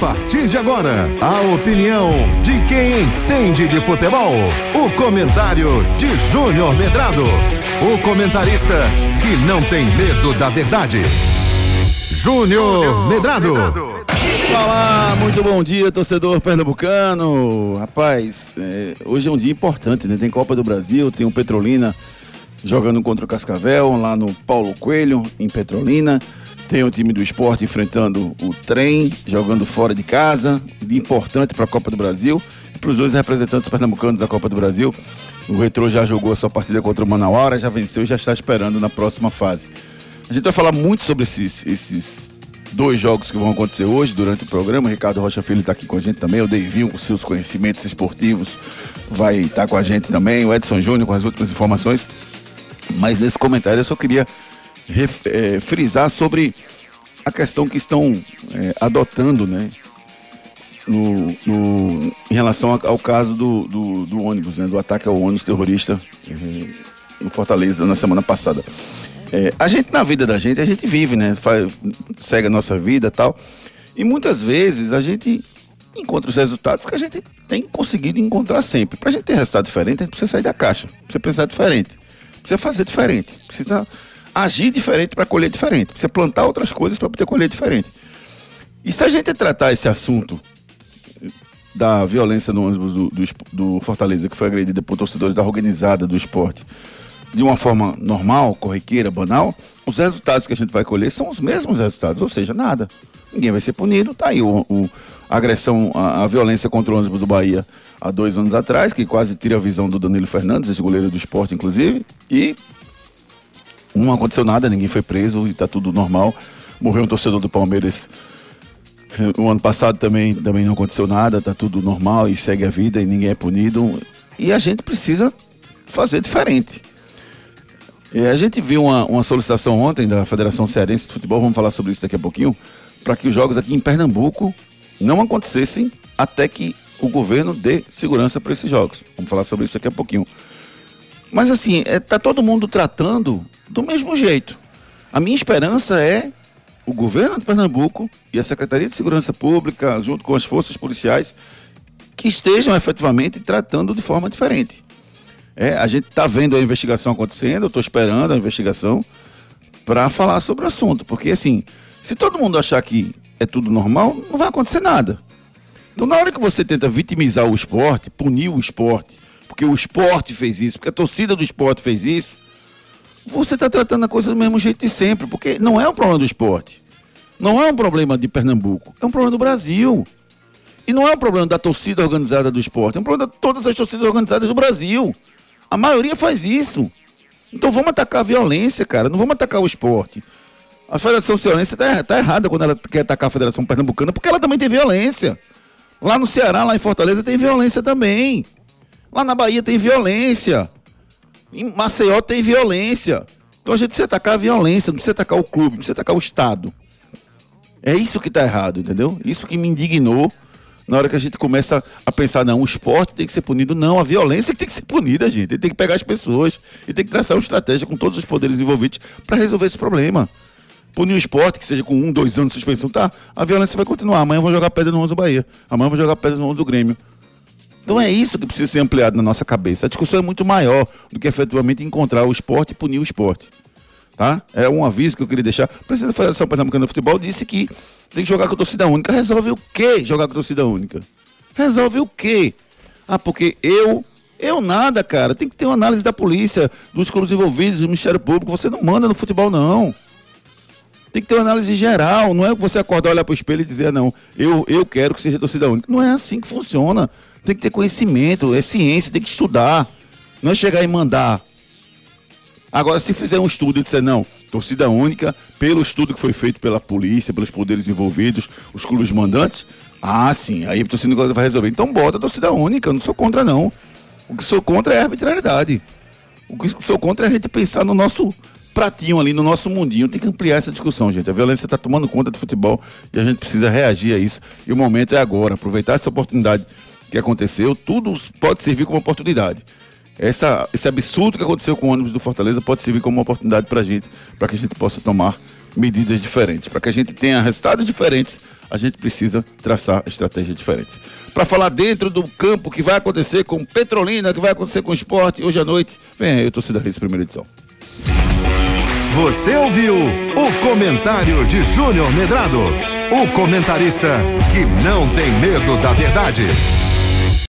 partir de agora, a opinião de quem entende de futebol. O comentário de Júnior Medrado. O comentarista que não tem medo da verdade. Júnior Medrado. Olá, muito bom dia, torcedor pernambucano. Rapaz, é, hoje é um dia importante, né? Tem Copa do Brasil, tem o Petrolina jogando contra o Cascavel, lá no Paulo Coelho, em Petrolina. Tem o time do esporte enfrentando o trem, jogando fora de casa, de importante para a Copa do Brasil. Para os dois representantes pernambucanos da Copa do Brasil, o Retro já jogou a sua partida contra o Manauara, já venceu e já está esperando na próxima fase. A gente vai falar muito sobre esses, esses dois jogos que vão acontecer hoje durante o programa. O Ricardo Rocha Filho está aqui com a gente também. O Deivinho, com seus conhecimentos esportivos, vai estar tá com a gente também. O Edson Júnior com as últimas informações. Mas nesse comentário eu só queria é, frisar sobre a questão que estão é, adotando, né? No, no, em relação ao caso do, do, do, ônibus, né, do ataque ao ônibus terrorista é, no Fortaleza na semana passada. É, a gente, na vida da gente, a gente vive, né? Faz, segue a nossa vida tal. E muitas vezes a gente encontra os resultados que a gente tem conseguido encontrar sempre. Para a gente ter resultado diferente, a gente precisa sair da caixa, precisa pensar diferente, precisa fazer diferente, precisa agir diferente para colher diferente. Precisa plantar outras coisas para poder colher diferente. E se a gente tratar esse assunto da violência no ônibus do, do, do, Fortaleza, que foi agredida por torcedores da organizada do esporte, de uma forma normal, corriqueira, banal, os resultados que a gente vai colher são os mesmos resultados, ou seja, nada. Ninguém vai ser punido. Tá aí o, o a agressão, a, a, violência contra o ônibus do Bahia há dois anos atrás, que quase tira a visão do Danilo Fernandes, esse goleiro do esporte, inclusive, e não aconteceu nada, ninguém foi preso e tá tudo normal. Morreu um torcedor do Palmeiras o ano passado também, também não aconteceu nada, tá tudo normal e segue a vida e ninguém é punido. E a gente precisa fazer diferente. E a gente viu uma, uma solicitação ontem da Federação Cearense de Futebol, vamos falar sobre isso daqui a pouquinho, para que os jogos aqui em Pernambuco não acontecessem até que o governo dê segurança para esses jogos. Vamos falar sobre isso daqui a pouquinho. Mas assim, é, tá todo mundo tratando do mesmo jeito. A minha esperança é o governo de Pernambuco e a Secretaria de Segurança Pública, junto com as forças policiais, que estejam efetivamente tratando de forma diferente. É, a gente está vendo a investigação acontecendo, eu estou esperando a investigação para falar sobre o assunto, porque assim, se todo mundo achar que é tudo normal, não vai acontecer nada. Então, na hora que você tenta vitimizar o esporte, punir o esporte, porque o esporte fez isso, porque a torcida do esporte fez isso, você está tratando a coisa do mesmo jeito de sempre, porque não é um problema do esporte. Não é um problema de Pernambuco, é um problema do Brasil. E não é um problema da torcida organizada do esporte, é um problema de todas as torcidas organizadas do Brasil. A maioria faz isso. Então vamos atacar a violência, cara. Não vamos atacar o esporte. A Federação Cearense está tá errada quando ela quer atacar a Federação Pernambucana, porque ela também tem violência. Lá no Ceará, lá em Fortaleza, tem violência também. Lá na Bahia tem violência. Em Maceió tem violência. Então a gente precisa atacar a violência, não precisa atacar o clube, não precisa atacar o Estado. É isso que está errado, entendeu? Isso que me indignou na hora que a gente começa a pensar, não, o esporte tem que ser punido. Não, a violência que tem que ser punida, gente. Tem que pegar as pessoas e tem que traçar uma estratégia com todos os poderes envolvidos para resolver esse problema. Punir o esporte, que seja com um, dois anos de suspensão, tá? A violência vai continuar. Amanhã vou jogar pedra no 11 do Bahia. Amanhã vou jogar pedra no 11 do Grêmio. Então é isso que precisa ser ampliado na nossa cabeça. A discussão é muito maior do que efetivamente encontrar o esporte e punir o esporte. Tá? É um aviso que eu queria deixar. O presidente da Federação Pernambucana de Futebol disse que tem que jogar com torcida única. Resolve o quê jogar com torcida única? Resolve o quê? Ah, porque eu. Eu nada, cara. Tem que ter uma análise da polícia, dos clubes envolvidos, do Ministério Público. Você não manda no futebol, não. Tem que ter uma análise geral. Não é você acordar, olhar para o espelho e dizer, não, eu, eu quero que seja torcida única. Não é assim que funciona tem que ter conhecimento, é ciência, tem que estudar. Não é chegar e mandar. Agora, se fizer um estudo e disser, não, torcida única, pelo estudo que foi feito pela polícia, pelos poderes envolvidos, os clubes mandantes, ah, sim, aí a torcida vai resolver. Então bota a torcida única, eu não sou contra, não. O que sou contra é a arbitrariedade. O que sou contra é a gente pensar no nosso pratinho ali, no nosso mundinho. Tem que ampliar essa discussão, gente. A violência está tomando conta do futebol e a gente precisa reagir a isso. E o momento é agora, aproveitar essa oportunidade que aconteceu, tudo pode servir como oportunidade. Essa, esse absurdo que aconteceu com o ônibus do Fortaleza pode servir como uma oportunidade para a gente, para que a gente possa tomar medidas diferentes, para que a gente tenha resultados diferentes a gente precisa traçar estratégias diferentes. Para falar dentro do campo que vai acontecer com Petrolina, que vai acontecer com o esporte hoje à noite, vem aí o Torcida Reis, primeira edição. Você ouviu o comentário de Júnior Medrado, o comentarista que não tem medo da verdade.